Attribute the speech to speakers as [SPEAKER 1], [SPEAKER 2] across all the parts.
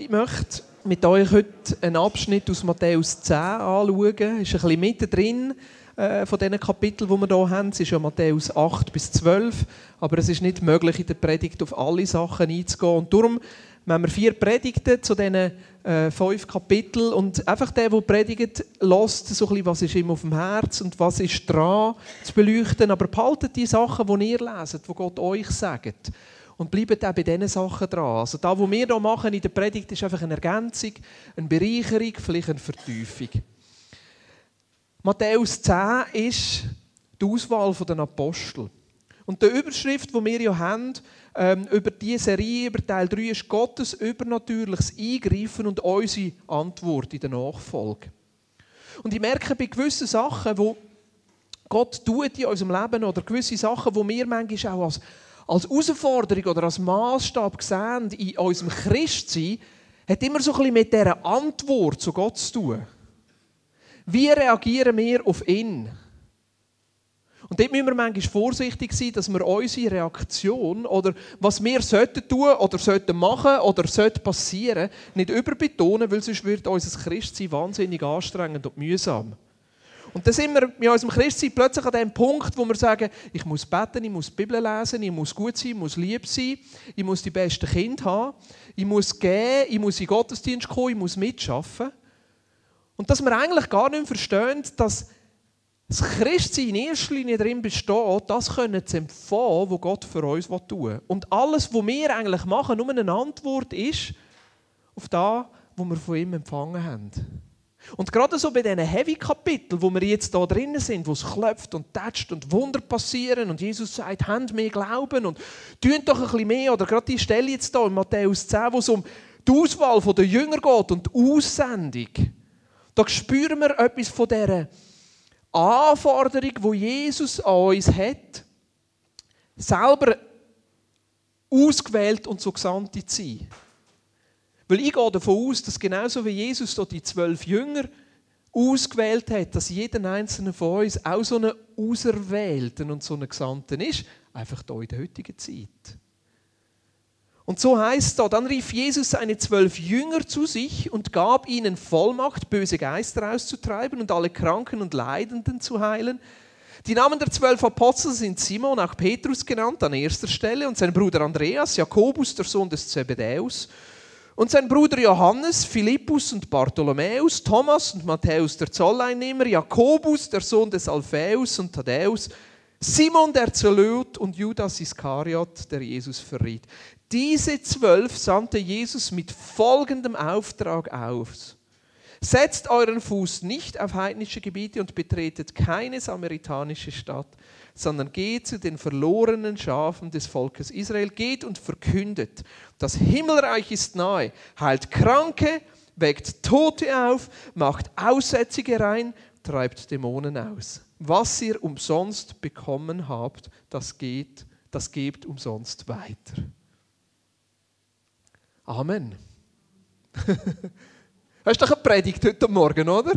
[SPEAKER 1] Ich möchte mit euch heute einen Abschnitt aus Matthäus 10 anschauen. Ist ein bisschen mittendrin äh, von diesen Kapiteln, die wir hier haben. Es ist ja Matthäus 8 bis 12, aber es ist nicht möglich, in der Predigt auf alle Sachen einzugehen. Und darum haben wir vier Predigten zu diesen äh, fünf Kapiteln und einfach der, der predigt, lässt so ein bisschen, was ist ihm auf dem Herz und was ist dran zu beleuchten, aber behaltet die Sachen, die ihr leset, die Gott euch sagt und bleibt auch bei diesen Sachen dran. Also das, was wir hier machen in der Predigt, ist einfach eine Ergänzung, eine Bereicherung, vielleicht eine Vertiefung. Matthäus 10 ist die Auswahl der Apostel. Und die Überschrift, die wir ja haben, ähm, über diese Serie, über Teil 3, ist Gottes übernatürliches Eingreifen und unsere Antwort in der Nachfolge. Und ich merke bei gewissen Sachen, wo Gott tut in unserem Leben oder gewisse Sachen, wo wir manchmal auch als als Herausforderung oder als Maßstab sehen in unserem Christsein, hat immer so ein mit dieser Antwort zu Gott zu tun. Wie reagieren wir auf ihn? Und dort müssen wir manchmal vorsichtig sein, dass wir unsere Reaktion oder was wir sollten tun oder sollten machen oder sollte passieren, nicht überbetonen, weil sonst wird unser Christsein wahnsinnig anstrengend und mühsam. Und dann sind wir in unserem Christsein plötzlich an dem Punkt, wo wir sagen, ich muss beten, ich muss die Bibel lesen, ich muss gut sein, ich muss lieb sein, ich muss die besten Kinder haben, ich muss gehen, ich muss in den Gottesdienst kommen, ich muss mitschaffen. Und dass wir eigentlich gar nicht verstehen, dass das Christsein in erster Linie darin besteht, das können zu empfangen, was Gott für uns tun will. Und alles, was wir eigentlich machen, nur eine Antwort ist auf das, was wir von ihm empfangen haben. Und gerade so bei diesen Heavy-Kapiteln, wo wir jetzt da drinnen sind, wo es klopft und tätscht und Wunder passieren und Jesus sagt, habt mehr Glauben und tun doch ein bisschen mehr. Oder gerade die Stelle jetzt hier in Matthäus 10, wo es um die Auswahl der Jünger geht und die Aussendung. Da spüren wir etwas von dieser Anforderung, die Jesus an uns hat, selber ausgewählt und so Gesandte zu sein. Weil ich gehe davon aus, dass genauso wie Jesus dort die zwölf Jünger ausgewählt hat, dass jeder einzelne von uns auch so einen Auserwählten und so einen Gesandten ist, einfach hier in der heutigen Zeit. Und so heißt da, dann rief Jesus seine zwölf Jünger zu sich und gab ihnen Vollmacht, böse Geister auszutreiben und alle Kranken und Leidenden zu heilen. Die Namen der zwölf Apostel sind Simon, auch Petrus genannt, an erster Stelle, und sein Bruder Andreas, Jakobus, der Sohn des Zebedäus, und sein Bruder Johannes, Philippus und Bartholomäus, Thomas und Matthäus der Zolleinnehmer, Jakobus, der Sohn des Alphaeus und Thaddäus, Simon der Zelot und Judas Iskariot, der Jesus verriet. Diese zwölf sandte Jesus mit folgendem Auftrag aus. Setzt euren Fuß nicht auf heidnische Gebiete und betretet keine samaritanische Stadt, sondern geht zu den verlorenen Schafen des Volkes Israel, geht und verkündet, das Himmelreich ist nahe, heilt Kranke, weckt Tote auf, macht Aussätzige rein, treibt Dämonen aus. Was ihr umsonst bekommen habt, das geht, das gebt umsonst weiter. Amen. Das ist doch eine Predigt heute Morgen, oder?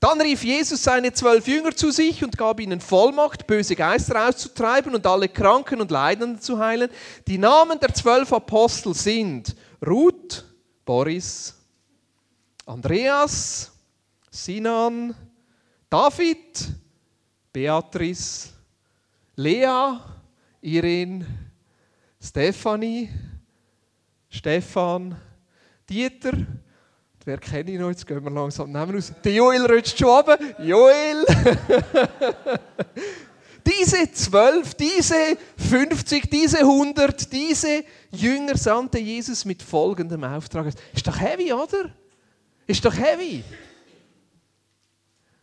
[SPEAKER 1] Dann rief Jesus seine zwölf Jünger zu sich und gab ihnen Vollmacht, böse Geister auszutreiben und alle Kranken und Leidenden zu heilen. Die Namen der zwölf Apostel sind Ruth, Boris, Andreas, Sinan, David, Beatrice, Lea, Irene, Stefanie, Stefan, Dieter, wer kenne ich noch? Jetzt gehen wir langsam nehmen aus. Der Joel rutscht schon runter. Joel! diese zwölf, diese 50, diese 100, diese Jünger sandte Jesus mit folgendem Auftrag. Ist doch heavy, oder? Ist doch heavy.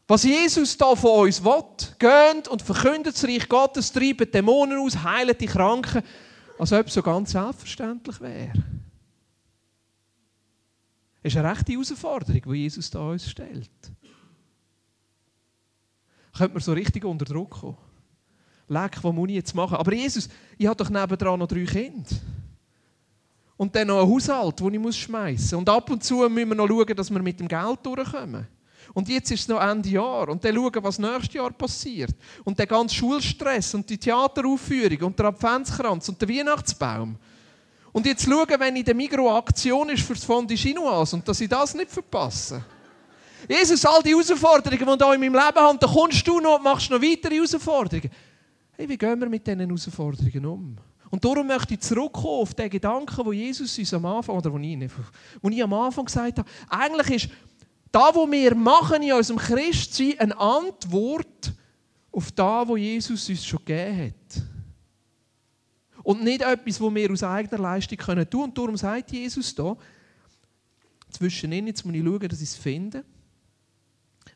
[SPEAKER 1] Was Jesus da von uns will, geht und verkündet das Reich Gottes, treibt Dämonen aus, heilt die Kranken, als ob es so ganz selbstverständlich wäre ist eine rechte Herausforderung, die Jesus da uns stellt. Könnte man so richtig unter Druck kommen. Leck, was muss ich jetzt machen? Aber Jesus, ich habe doch nebendran noch drei Kinder. Und dann noch einen Haushalt, den ich schmeißen muss. Und ab und zu müssen wir noch schauen, dass wir mit dem Geld durchkommen. Und jetzt ist es noch Ende Jahr. Und dann schauen, was nächstes Jahr passiert. Und der ganze Schulstress und die Theateraufführung und der Adventskranz und der Weihnachtsbaum. Und jetzt schauen, wenn in der Migro-Aktion ist für das Fondue Chinoise und dass ich das nicht verpasse. Jesus, all die Herausforderungen, die ich in meinem Leben habe, da kommst du noch und machst noch weitere Herausforderungen. Hey, wie gehen wir mit diesen Herausforderungen um? Und darum möchte ich zurückkommen auf den Gedanken, wo Jesus uns am Anfang, oder wo ich, nicht, wo ich am Anfang gesagt habe, eigentlich ist da, was wir machen in unserem Christsein, eine Antwort auf das, was Jesus uns schon gegeben hat. Und nicht etwas, was wir aus eigener Leistung tun können. Und darum sagt Jesus da, zwischen ihnen, jetzt muss ich schauen, dass ich es finde,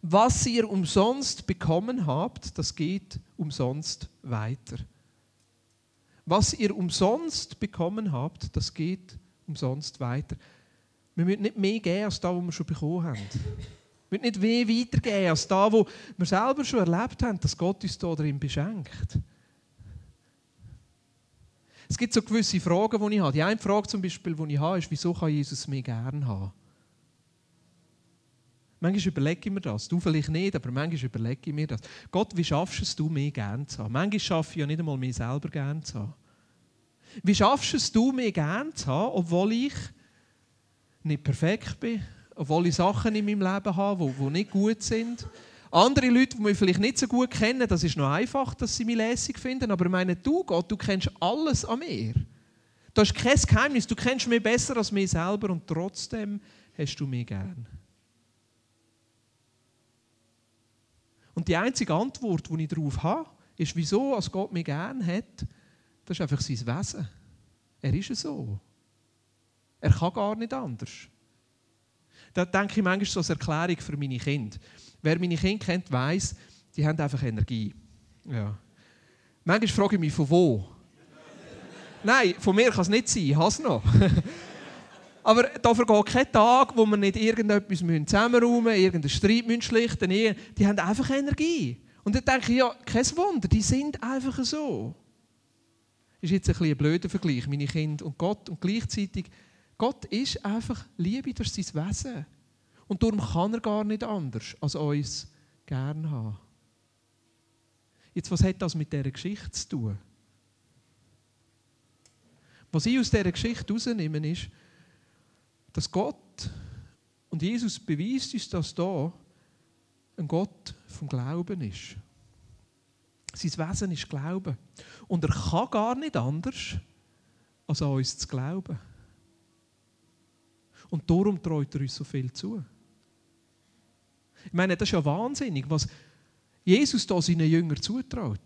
[SPEAKER 1] was ihr umsonst bekommen habt, das geht umsonst weiter. Was ihr umsonst bekommen habt, das geht umsonst weiter. Wir müssen nicht mehr geben als das, was wir schon bekommen haben. Wir müssen nicht mehr weitergeben als das, was wir selber schon erlebt haben, dass Gott uns da drin beschenkt. Es gibt so gewisse Fragen, die ich habe. Die eine Frage zum Beispiel, die ich habe, ist, wieso kann Jesus mich gerne haben? Manchmal überlege ich mir das. Du vielleicht nicht, aber manchmal überlege ich mir das. Gott, wie schaffst du es, du mich gern zu haben? Manchmal schaffe ich ja nicht einmal mich selber gern zu haben. Wie schaffst du es, du mich gern zu haben, obwohl ich nicht perfekt bin, obwohl ich Sachen in meinem Leben habe, die nicht gut sind? Andere Leute, die mich vielleicht nicht so gut kennen, das ist noch einfach, dass sie mich lässig finden. Aber ich meine, du, Gott, du kennst alles an mir. Du hast kein Geheimnis, du kennst mich besser als mich selber und trotzdem hast du mich gern. Und die einzige Antwort, die ich darauf habe, ist, wieso als Gott mich gern hat, das ist einfach sein Wesen. Er ist so. Er kann gar nicht anders. Da denke ich manchmal so als Erklärung für meine Kinder. Wer meine Kinder kennt, weiß, die haben einfach Energie. Ja. Manchmal frage ich mich, von wo? Nein, von mir kann es nicht sein, ich habe es noch. Aber da vergeht kein Tag, wo wir nicht irgendetwas zusammenräumen müssen, irgendeinen Streit schlichten müssen. Die haben einfach Energie. Und dann denke ich, ja, kein Wunder, die sind einfach so. Das ist jetzt ein, bisschen ein blöder Vergleich, meine Kinder und Gott. Und gleichzeitig, Gott ist einfach Liebe durch sein Wesen. Und darum kann er gar nicht anders, als uns gern haben. Jetzt, was hat das mit dieser Geschichte zu tun? Was ich aus dieser Geschichte herausnehme, ist, dass Gott und Jesus beweist uns das da ein Gott vom Glauben ist. Sein Wesen ist Glauben. Und er kann gar nicht anders, als an uns zu glauben. Und darum treut er uns so viel zu. Ich meine, das ist ja wahnsinnig, was Jesus da seinen Jüngern zutraut.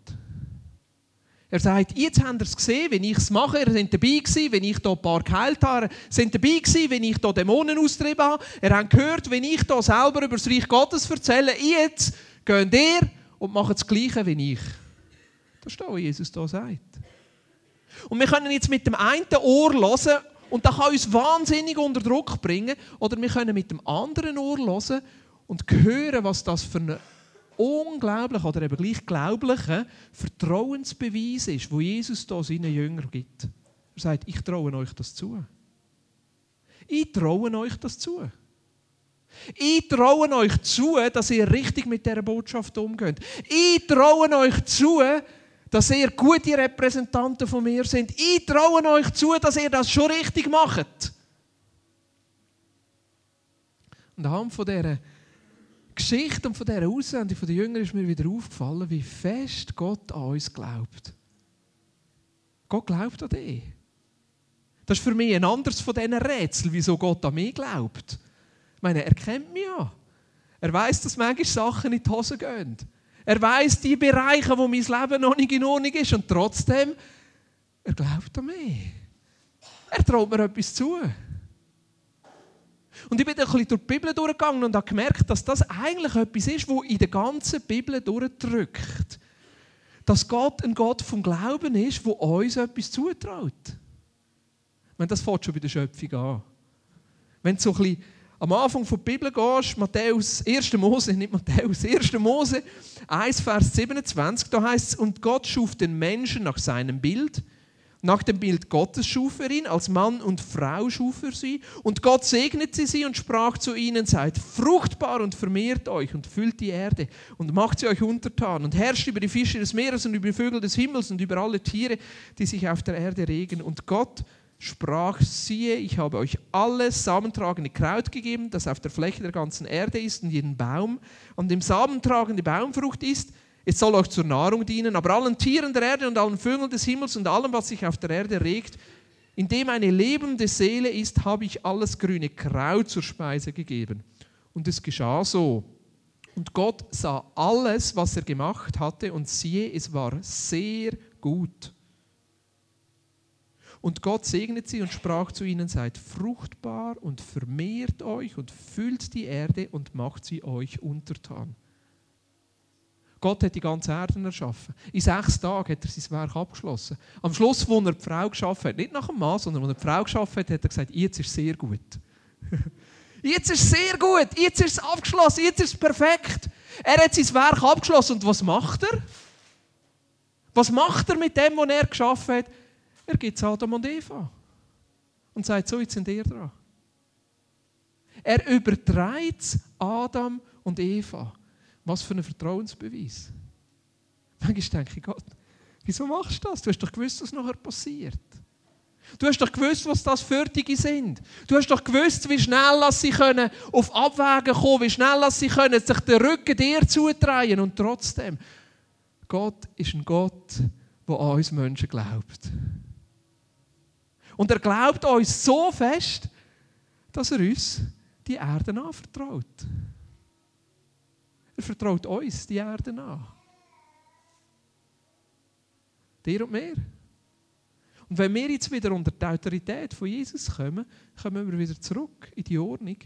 [SPEAKER 1] Er sagt, jetzt habt ihr es gesehen, wenn ich es mache. Ihr seid dabei gewesen, wenn ich hier ein paar geheilt habe. Seid dabei gewesen, wenn ich hier Dämonen austrieben habe. Ihr habt gehört, wenn ich hier selber über das Reich Gottes erzähle. Jetzt geht ihr und macht das Gleiche wie ich. Das ist das, was Jesus hier sagt. Und wir können jetzt mit dem einen Ohr hören und das kann uns wahnsinnig unter Druck bringen. Oder wir können mit dem anderen Ohr hören und hören, was das für eine unglaublichen oder eben gleich glaublichen Vertrauensbeweis ist, wo Jesus da seinen Jüngern gibt. Er sagt, ich traue euch das zu. Ich traue euch das zu. Ich traue euch zu, dass ihr richtig mit dieser Botschaft umgeht. Ich traue euch zu, dass ihr gute Repräsentanten von mir seid. Ich traue euch zu, dass ihr das schon richtig macht. Und anhand von dieser Geschichte und von dieser Aussendung der Jünger ist mir wieder aufgefallen, wie fest Gott an uns glaubt. Gott glaubt an dich. Das ist für mich ein anderes von diesen Rätseln, wieso Gott an mich glaubt. Ich meine, er kennt mich ja. Er weiß, dass manchmal Sachen in die Hose gehen. Er weiß die Bereiche, wo mein Leben noch nicht in Ordnung ist. Und trotzdem, er glaubt an mich. Er traut mir etwas zu. Und ich bin ein bisschen durch die Bibel durchgegangen und habe gemerkt, dass das eigentlich etwas ist, wo in der ganzen Bibel durchdrückt. Dass Gott ein Gott vom Glauben ist, wo uns etwas zutraut. Wenn das fängt schon bei der Schöpfung an. Wenn du so ein bisschen am Anfang der Bibel gehst, Matthäus, 1. Mose, nicht Matthäus, 1. Mose 1, Vers 27, da heißt es, und Gott schuf den Menschen nach seinem Bild nach dem Bild Gottes schuf er ihn, als Mann und Frau schuf er sie. Und Gott segnete sie und sprach zu ihnen, seid fruchtbar und vermehrt euch und füllt die Erde und macht sie euch untertan und herrscht über die Fische des Meeres und über die Vögel des Himmels und über alle Tiere, die sich auf der Erde regen. Und Gott sprach, siehe, ich habe euch alles samentragende Kraut gegeben, das auf der Fläche der ganzen Erde ist und jeden Baum, an dem samentragende Baumfrucht ist, es soll euch zur Nahrung dienen, aber allen Tieren der Erde und allen Vögeln des Himmels und allem, was sich auf der Erde regt, in dem eine lebende Seele ist, habe ich alles grüne Kraut zur Speise gegeben. Und es geschah so. Und Gott sah alles, was er gemacht hatte, und siehe, es war sehr gut. Und Gott segnet sie und sprach zu ihnen, seid fruchtbar und vermehrt euch und füllt die Erde und macht sie euch untertan. Gott hat die ganze Erde erschaffen. In sechs Tagen hat er sein Werk abgeschlossen. Am Schluss, wo er die Frau geschaffen hat, nicht nach dem Mann, sondern wo er die Frau geschaffen hat, hat er gesagt, jetzt ist es sehr gut. jetzt ist es sehr gut, jetzt ist es abgeschlossen, jetzt ist es perfekt. Er hat sein Werk abgeschlossen und was macht er? Was macht er mit dem, was er geschaffen hat? Er gibt es Adam und Eva. Und sagt, so, jetzt sind ihr dran. Er übertreibt Adam und Eva. Was für ein Vertrauensbeweis. Manchmal denke ich, Gott, wieso machst du das? Du hast doch gewusst, was nachher passiert. Du hast doch gewusst, was das Fertige sind. Du hast doch gewusst, wie schnell sie können auf Abwägen kommen, wie schnell sie können sich den Rücken dir zutreiben. Und trotzdem, Gott ist ein Gott, der an uns Menschen glaubt. Und er glaubt uns so fest, dass er uns die Erde anvertraut. Er vertraut uns die Erde an. Dir und mir. Und wenn wir jetzt wieder unter die Autorität von Jesus kommen, kommen wir wieder zurück in die Ordnung,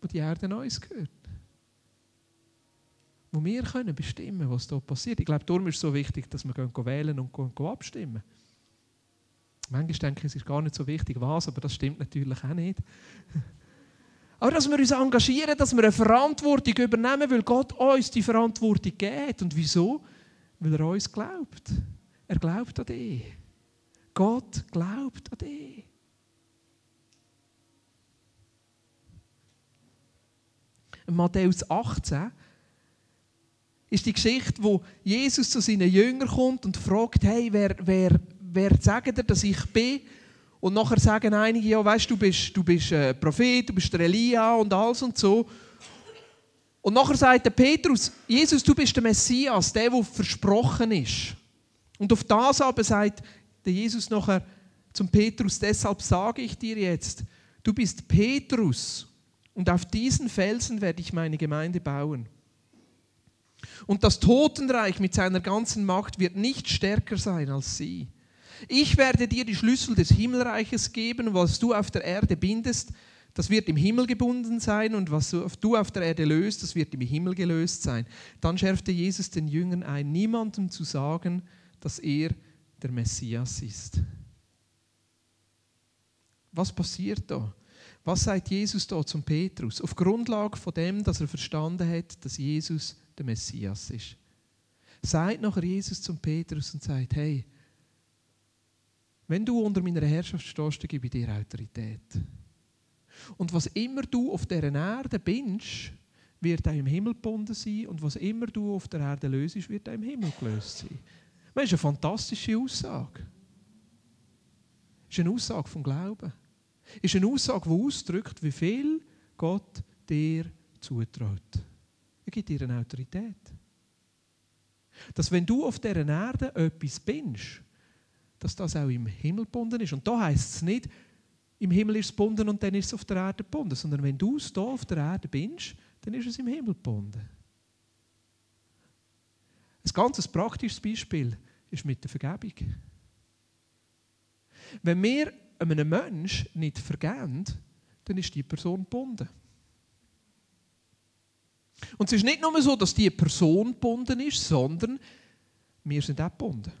[SPEAKER 1] wo die Erde uns gehört. Wo wir können bestimmen, was hier passiert. Ich glaube, darum ist es so wichtig, dass wir wählen und abstimmen. Manchmal denke ich, es ist gar nicht so wichtig, was, aber das stimmt natürlich auch nicht. Aber dass wir uns engagieren, dass wir eine Verantwortung übernehmen, weil Gott uns die Verantwortung gibt. Und wieso? Weil er uns glaubt. Er glaubt an dich. Gott glaubt an dich. In Matthäus 18 ist die Geschichte, wo Jesus zu seinen Jüngern kommt und fragt, hey, wer, wer, wer sagt dir, dass ich bin? Und nachher sagen einige, ja, weißt du, bist, du bist äh, Prophet, du bist der Elia und alles und so. Und nachher sagt der Petrus, Jesus, du bist der Messias, der, der versprochen ist. Und auf das aber sagt der Jesus nachher zum Petrus, deshalb sage ich dir jetzt, du bist Petrus und auf diesen Felsen werde ich meine Gemeinde bauen. Und das Totenreich mit seiner ganzen Macht wird nicht stärker sein als sie. Ich werde dir die Schlüssel des Himmelreiches geben, was du auf der Erde bindest, das wird im Himmel gebunden sein und was du auf der Erde löst, das wird im Himmel gelöst sein. Dann schärfte Jesus den Jüngern ein, niemandem zu sagen, dass er der Messias ist. Was passiert da? Was sagt Jesus da zum Petrus? Auf Grundlage von dem, dass er verstanden hat, dass Jesus der Messias ist. Sagt nachher Jesus zum Petrus und sagt, hey, wenn du unter meiner Herrschaft stehst, dann gebe ich dir Autorität. Und was immer du auf dieser Erde bist, wird auch im Himmel gebunden sein. Und was immer du auf der Erde löst, wird auch im Himmel gelöst sein. Das ist eine fantastische Aussage. Das ist eine Aussage vom Glauben. Das ist eine Aussage, die ausdrückt, wie viel Gott dir zutraut. Er gibt dir eine Autorität. Dass wenn du auf dieser Erde etwas bist, dass das auch im Himmel gebunden ist. Und da heißt es nicht, im Himmel ist es gebunden und dann ist es auf der Erde gebunden, sondern wenn du es hier auf der Erde bist, dann ist es im Himmel gebunden. Ein ganz praktisches Beispiel ist mit der Vergebung. Wenn wir einem Menschen nicht vergeben, dann ist die Person gebunden. Und es ist nicht nur so, dass die Person gebunden ist, sondern wir sind auch gebunden.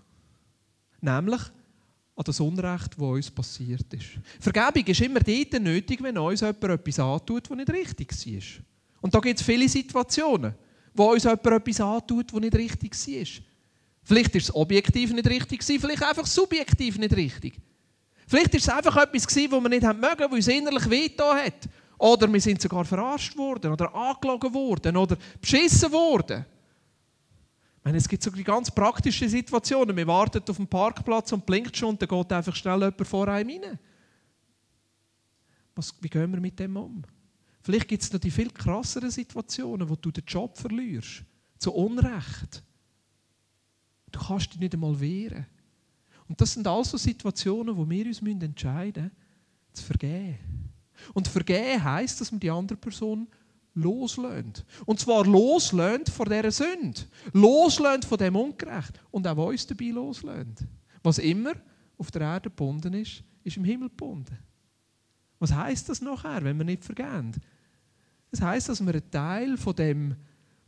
[SPEAKER 1] Nämlich an das Unrecht, das uns passiert ist. Vergebung ist immer dort nötig, wenn uns jemand etwas antut, was nicht richtig war. Und da gibt es viele Situationen, wo uns jemand etwas antut, was nicht richtig war. Vielleicht ist es objektiv nicht richtig, vielleicht einfach subjektiv nicht richtig. Vielleicht ist es einfach etwas, das wir nicht mögen, weil uns innerlich wehgetan hat. Oder wir sind sogar verarscht worden oder angelogen worden oder beschissen worden meine, es gibt so ganz praktische Situationen. Wir warten auf dem Parkplatz und blinkt schon und dann geht einfach schnell jemand vor einem rein. Was, wie gehen wir mit dem um? Vielleicht gibt es noch die viel krasseren Situationen, wo du den Job verlierst. Zu Unrecht. Du kannst dich nicht einmal wehren. Und das sind also Situationen, wo wir uns entscheiden müssen, zu vergeben. Und vergeben heisst, dass wir die andere Person loslöhnt. Und zwar loslöhnt von dieser Sünde. Loslöhnt von dem Ungerecht. Und auch uns dabei loslöhnt. Was immer auf der Erde gebunden ist, ist im Himmel gebunden. Was heißt das nachher, wenn wir nicht vergehen? Das heißt, dass wir einen Teil von dem,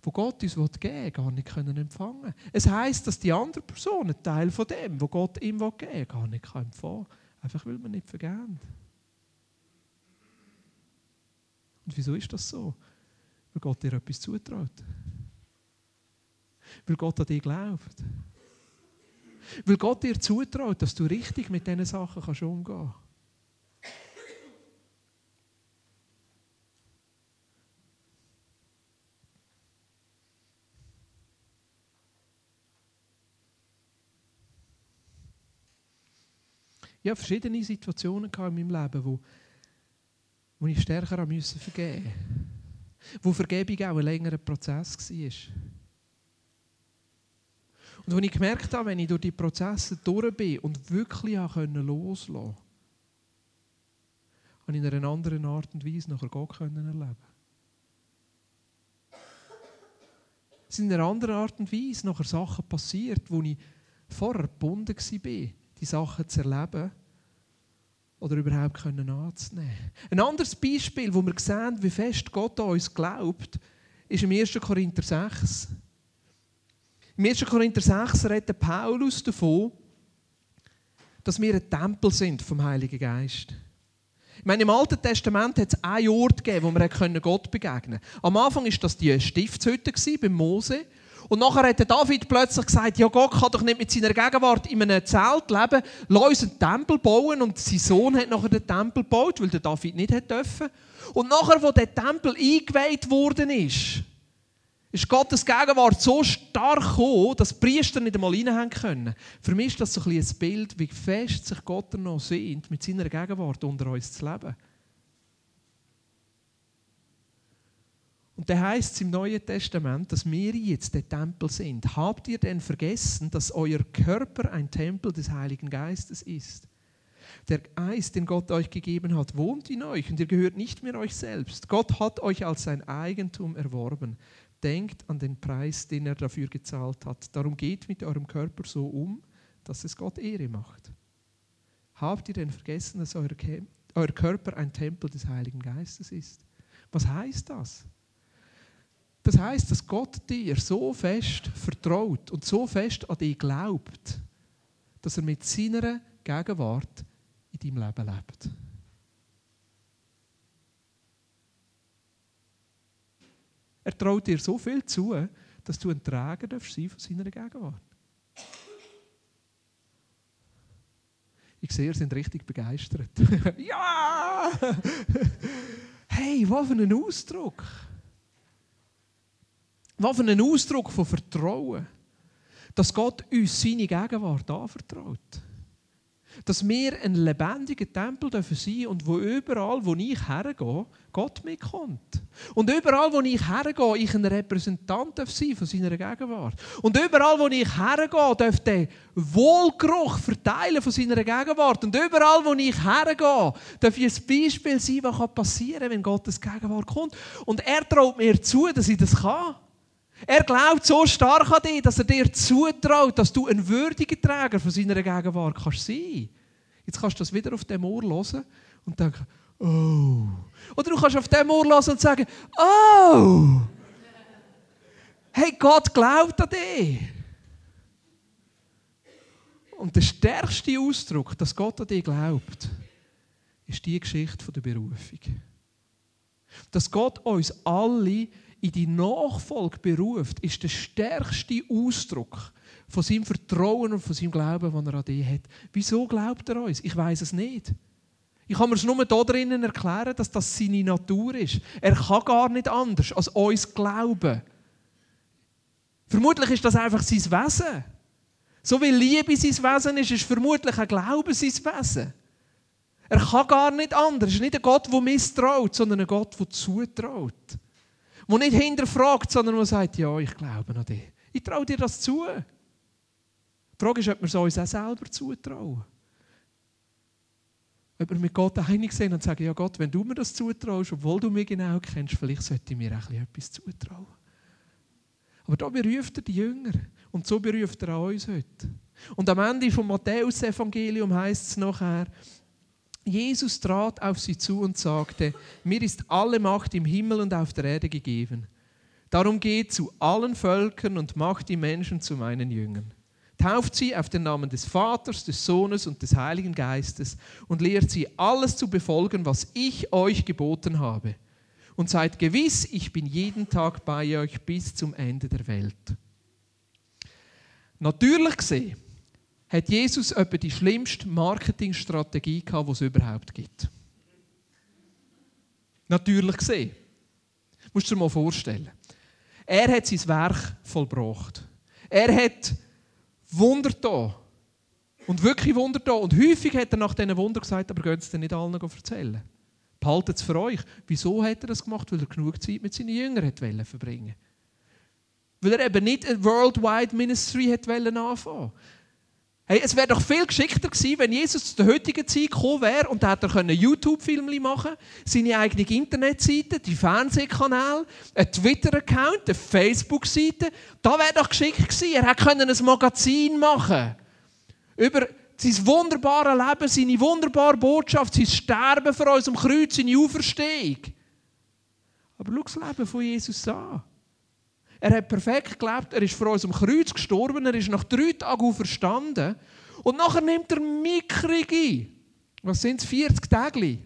[SPEAKER 1] wo Gott uns geben will, gar nicht können empfangen Es heißt, dass die andere Person einen Teil von dem, wo Gott ihm geben will, gar nicht empfangen kann. Einfach weil wir nicht vergehen. Und wieso ist das so? Weil Gott dir etwas zutraut. Weil Gott an dich glaubt. Weil Gott dir zutraut, dass du richtig mit diesen Sachen kannst umgehen kannst. Ich hatte verschiedene Situationen in meinem Leben, wo, wo ich stärker vergeben musste. Wo Vergebung auch ein längerer Prozess war. Und als ich gemerkt habe, wenn ich durch die Prozesse durch bin und wirklich loslassen konnte, habe ich in einer anderen Art und Weise nachher Gott erleben Es sind in einer anderen Art und Weise nachher Sachen passiert, wo ich vorher gebunden war die Sachen zu erleben oder überhaupt können anzunehmen. Ein anderes Beispiel, wo wir sehen, wie fest Gott an uns glaubt, ist im 1. Korinther 6. Im 1. Korinther 6 redet Paulus davon, dass wir ein Tempel sind vom Heiligen Geist. Ich meine, im Alten Testament hat es einen Ort gegeben, wo wir Gott begegnen konnten. Am Anfang war das die Stiftshütte bei Mose. Und nachher hat David plötzlich gesagt, ja Gott kann doch nicht mit seiner Gegenwart in einem Zelt leben, lass uns einen Tempel bauen. Und sein Sohn hat nachher den Tempel gebaut, weil der David nicht hat dürfen. Und nachher, wo der Tempel eingeweiht worden ist, ist Gottes Gegenwart so stark gekommen, dass die Priester nicht einmal reinhängen können. Für mich ist das so ein, ein Bild, wie fest sich Gott noch sehnt, mit seiner Gegenwart unter uns zu leben. Und da heißt es im Neuen Testament, dass wir jetzt der Tempel sind. Habt ihr denn vergessen, dass euer Körper ein Tempel des Heiligen Geistes ist? Der Geist, den Gott euch gegeben hat, wohnt in euch und ihr gehört nicht mehr euch selbst. Gott hat euch als sein Eigentum erworben. Denkt an den Preis, den er dafür gezahlt hat. Darum geht mit eurem Körper so um, dass es Gott Ehre macht. Habt ihr denn vergessen, dass euer, euer Körper ein Tempel des Heiligen Geistes ist? Was heißt das? Das heißt, dass Gott dir so fest vertraut und so fest an dich glaubt, dass er mit seiner Gegenwart in deinem Leben lebt. Er traut dir so viel zu, dass du ein Träger darfst sein von seiner Gegenwart. Ich sehe, ihr sind richtig begeistert. ja! Hey, was für ein Ausdruck! Was für ein Ausdruck von Vertrauen, dass Gott uns seine Gegenwart anvertraut. Dass wir ein lebendiger Tempel sein dürfen und wo überall, wo ich hergehe, Gott mitkommt. Und überall, wo ich hergehe, ich ein Repräsentant sein von seiner Gegenwart. Und überall, wo ich hergehe, darf der Wohlgeruch verteilen von seiner Gegenwart. Und überall, wo ich hergehe, darf ich ein Beispiel sein, was passieren kann, wenn Gottes Gegenwart kommt. Und er traut mir zu, dass ich das kann. Er glaubt so stark an dich, dass er dir zutraut, dass du ein würdiger Träger von seiner Gegenwart kannst sein. Jetzt kannst du das wieder auf dem Ohr hören und denken, oh. Oder du kannst auf dem Ohr hören und sagen, oh. Hey, Gott glaubt an dich. Und der stärkste Ausdruck, dass Gott an dich glaubt, ist die Geschichte der Berufung. Dass Gott uns alle in die Nachfolge beruft, ist der stärkste Ausdruck von seinem Vertrauen und von seinem Glauben, den er an dich hat. Wieso glaubt er uns? Ich weiß es nicht. Ich kann mir es nur da drinnen erklären, dass das seine Natur ist. Er kann gar nicht anders als uns glauben. Vermutlich ist das einfach sein Wesen. So wie Liebe sein Wesen ist, ist vermutlich ein Glaube sein Wesen. Er kann gar nicht anders. Er ist nicht ein Gott, der misstraut, sondern ein Gott, der zutraut. Der nicht hinterfragt, sondern der sagt, ja, ich glaube an dich. Ich traue dir das zu. Die Frage ist, ob wir es uns auch selber zutrauen. Ob wir mit Gott einig sind und sagen, ja Gott, wenn du mir das zutraust, obwohl du mich genau kennst, vielleicht sollte ich mir auch etwas zutrauen. Aber da beruft er die Jünger. Und so beruft er auch uns heute. Und am Ende vom Matthäus-Evangelium heißt es nachher, Jesus trat auf sie zu und sagte, mir ist alle Macht im Himmel und auf der Erde gegeben. Darum geht zu allen Völkern und macht die Menschen zu meinen Jüngern. Tauft sie auf den Namen des Vaters, des Sohnes und des Heiligen Geistes und lehrt sie alles zu befolgen, was ich euch geboten habe. Und seid gewiss, ich bin jeden Tag bei euch bis zum Ende der Welt. Natürlich gesehen hat Jesus etwa die schlimmste Marketingstrategie gehabt, die es überhaupt gibt. Natürlich gesehen. Musst du dir mal vorstellen. Er hat sein Werk vollbracht. Er hat Wunder da. Und wirklich Wunder da. Und häufig hat er nach diesen Wunder gesagt, aber geht es nicht allen erzählen. Behaltet es für euch. Wieso hat er das gemacht? Weil er genug Zeit mit seinen Jüngern verbringen Weil er eben nicht ein Worldwide Ministry hat anfangen Hey, es wäre doch viel geschickter gewesen, wenn Jesus zu der heutigen Zeit gekommen wäre und er hätte YouTube-Filme machen seine eigene Internetseite, die Fernsehkanäle, einen Twitter-Account, eine Facebook-Seite. Da wäre doch geschickt gewesen. Er hätte ein Magazin machen über sein wunderbares Leben, seine wunderbare Botschaft, sein Sterben für uns am Kreuz, seine Auferstehung. Aber schau das Leben von Jesus an. Er hat perfekt gelebt, er ist für uns am Kreuz gestorben, er ist nach drei Tagen auferstanden. Und nachher nimmt er mickrige, was sind es, 40 Tage,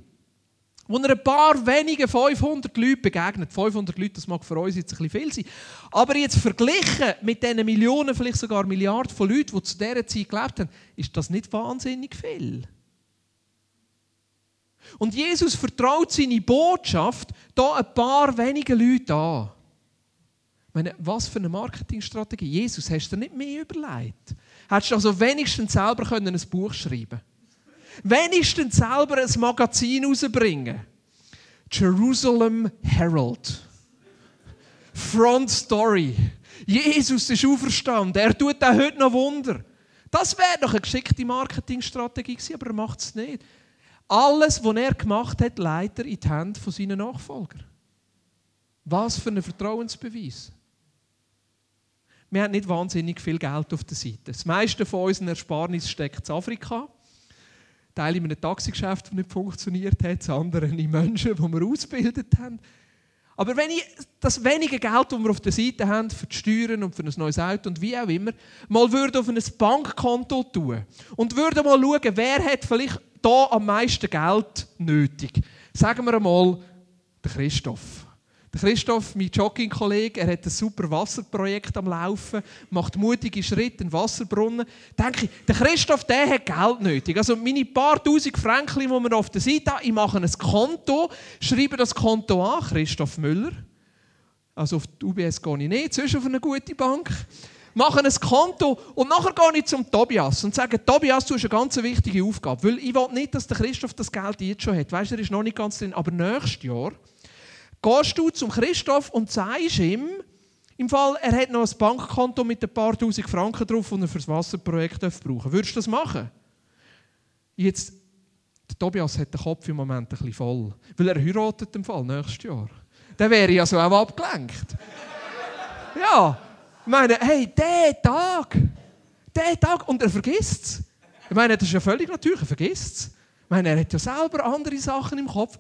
[SPEAKER 1] wo er ein paar wenige 500 Leute begegnet. 500 Leute, das mag für uns jetzt ein bisschen viel sein. Aber jetzt verglichen mit diesen Millionen, vielleicht sogar Milliarden von Leuten, die zu dieser Zeit gelebt haben, ist das nicht wahnsinnig viel. Und Jesus vertraut seine Botschaft da ein paar wenige Leute an meine, was für eine Marketingstrategie. Jesus, hast du dir nicht mehr überlegt? Hättest du also wenigstens selber ein Buch schreiben können? Wenigstens selber ein Magazin rausbringen Jerusalem Herald. Front Story. Jesus ist auferstanden. Er tut auch heute noch Wunder. Das wäre doch eine geschickte Marketingstrategie gewesen, aber er macht es nicht. Alles, was er gemacht hat, leitet er in die Hände seiner Nachfolger. Was für ein Vertrauensbeweis. Wir haben nicht wahnsinnig viel Geld auf der Seite. Das meiste von unseren Ersparnis steckt in Afrika. Teil in einem Taxigeschäft, das nicht funktioniert hat, das andere in Menschen, die wir ausgebildet haben. Aber wenn ich das wenige Geld, das wir auf der Seite haben, für die Steuern und für ein neues Auto und wie auch immer, mal würde auf ein Bankkonto tun und würde mal schauen, wer hat vielleicht da am meisten Geld nötig. Sagen wir einmal, der Christoph. Christoph, mein Jogging-Kollege, er hat ein super Wasserprojekt am Laufen, macht mutige Schritte, einen Wasserbrunnen. Denke ich, der Christoph, der hat Geld nötig. Also meine paar tausend Franken, die wir auf der Seite haben, ich mache ein Konto, schreibe das Konto an, Christoph Müller. Also auf die UBS gehe ich nicht, sonst auf eine gute Bank. Mache ein Konto und nachher gehe ich zum Tobias und sage, Tobias, du hast eine ganz wichtige Aufgabe. Weil ich will nicht, dass der Christoph das Geld jetzt schon hat. Weißt du, er ist noch nicht ganz drin, aber nächstes Jahr gehst du zum Christoph und sagst ihm, im Fall, er hat noch ein Bankkonto mit ein paar tausend Franken drauf, und er für das Wasserprojekt brauchen Würdest du das machen? Jetzt, der Tobias hat den Kopf im Moment ein bisschen voll, weil er heiratet im Fall nächstes Jahr. Dann wäre ich also auch abgelenkt. ja, ich meine, hey, der Tag, der Tag, und er vergisst es. Ich meine, das ist ja völlig natürlich, er vergisst es. Ich meine, er hat ja selber andere Sachen im Kopf.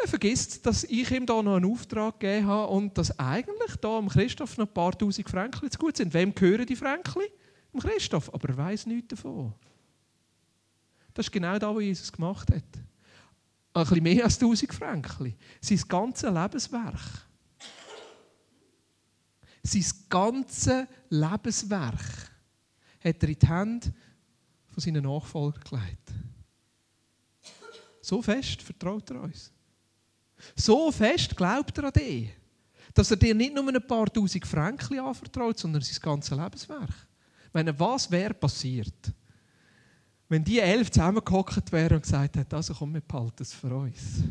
[SPEAKER 1] Er vergisst, dass ich ihm da noch einen Auftrag gegeben habe und dass eigentlich da am Christoph noch ein paar tausend Franken zu gut sind. Wem gehören die Franken? Dem Christoph. Aber er weiß nichts davon. Das ist genau das, was Jesus gemacht hat. Ein bisschen mehr als tausend Franken. Sein ganzes Lebenswerk. Sein ganzes Lebenswerk hat er in die Hände von seinen Nachfolgern gelegt. So fest vertraut er uns. So fest glaubt er an dich, dass er dir nicht nur ein paar tausend Franken anvertraut, sondern sein ganzes Lebenswerk. Meine, was wäre passiert, wenn die elf zusammengehockt wären und gesagt hätten, also komm, wir behalten es für uns.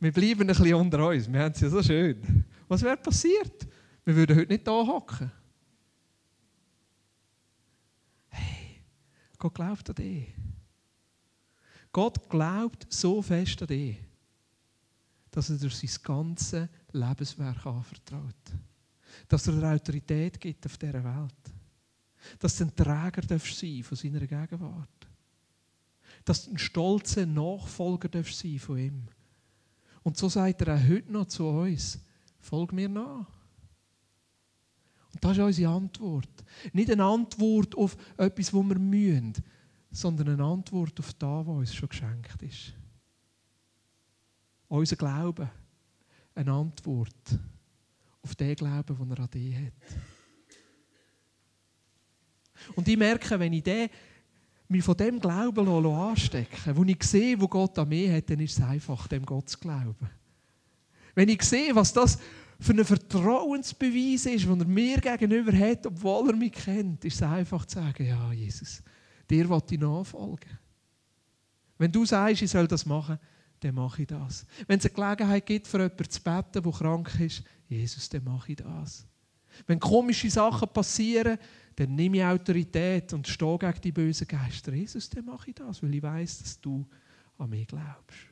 [SPEAKER 1] Wir bleiben ein bisschen unter uns, wir haben es ja so schön. Was wäre passiert? Wir würden heute nicht hier hocken. Hey, Gott glaubt an dich. Gott glaubt so fest an dich, dass er dir sein ganzes Lebenswerk anvertraut. Dass er dir Autorität gibt auf dieser Welt. Dass du ein Träger sein von seiner Gegenwart. Dass du ein stolzer Nachfolger sein von ihm. Und so sagt er auch heute noch zu uns: Folg mir nach. Und das ist unsere Antwort. Nicht eine Antwort auf etwas, wo wir mühen, sondern eine Antwort auf das, was uns schon geschenkt ist. Unser Glaube, eine Antwort auf den Glauben, den er an dich hat. Und ich merke, wenn ich den, mich von dem Glauben anstecke, wo ich sehe, wo Gott an mir hat, dann ist es einfach, dem Gott zu glauben. Wenn ich sehe, was das für ein Vertrauensbeweis ist, den er mir gegenüber hat, obwohl er mich kennt, ist es einfach zu sagen, ja, Jesus, dir will ich nachfolgen. Wenn du sagst, ich soll das machen, dann mache ich das. Wenn es eine Gelegenheit gibt, für jemanden zu beten, der krank ist, Jesus, dann mache ich das. Wenn komische Sachen passieren, dann nehme ich Autorität und stehe gegen die bösen Geister. Jesus, dann mache ich das, weil ich weiß, dass du an mich glaubst.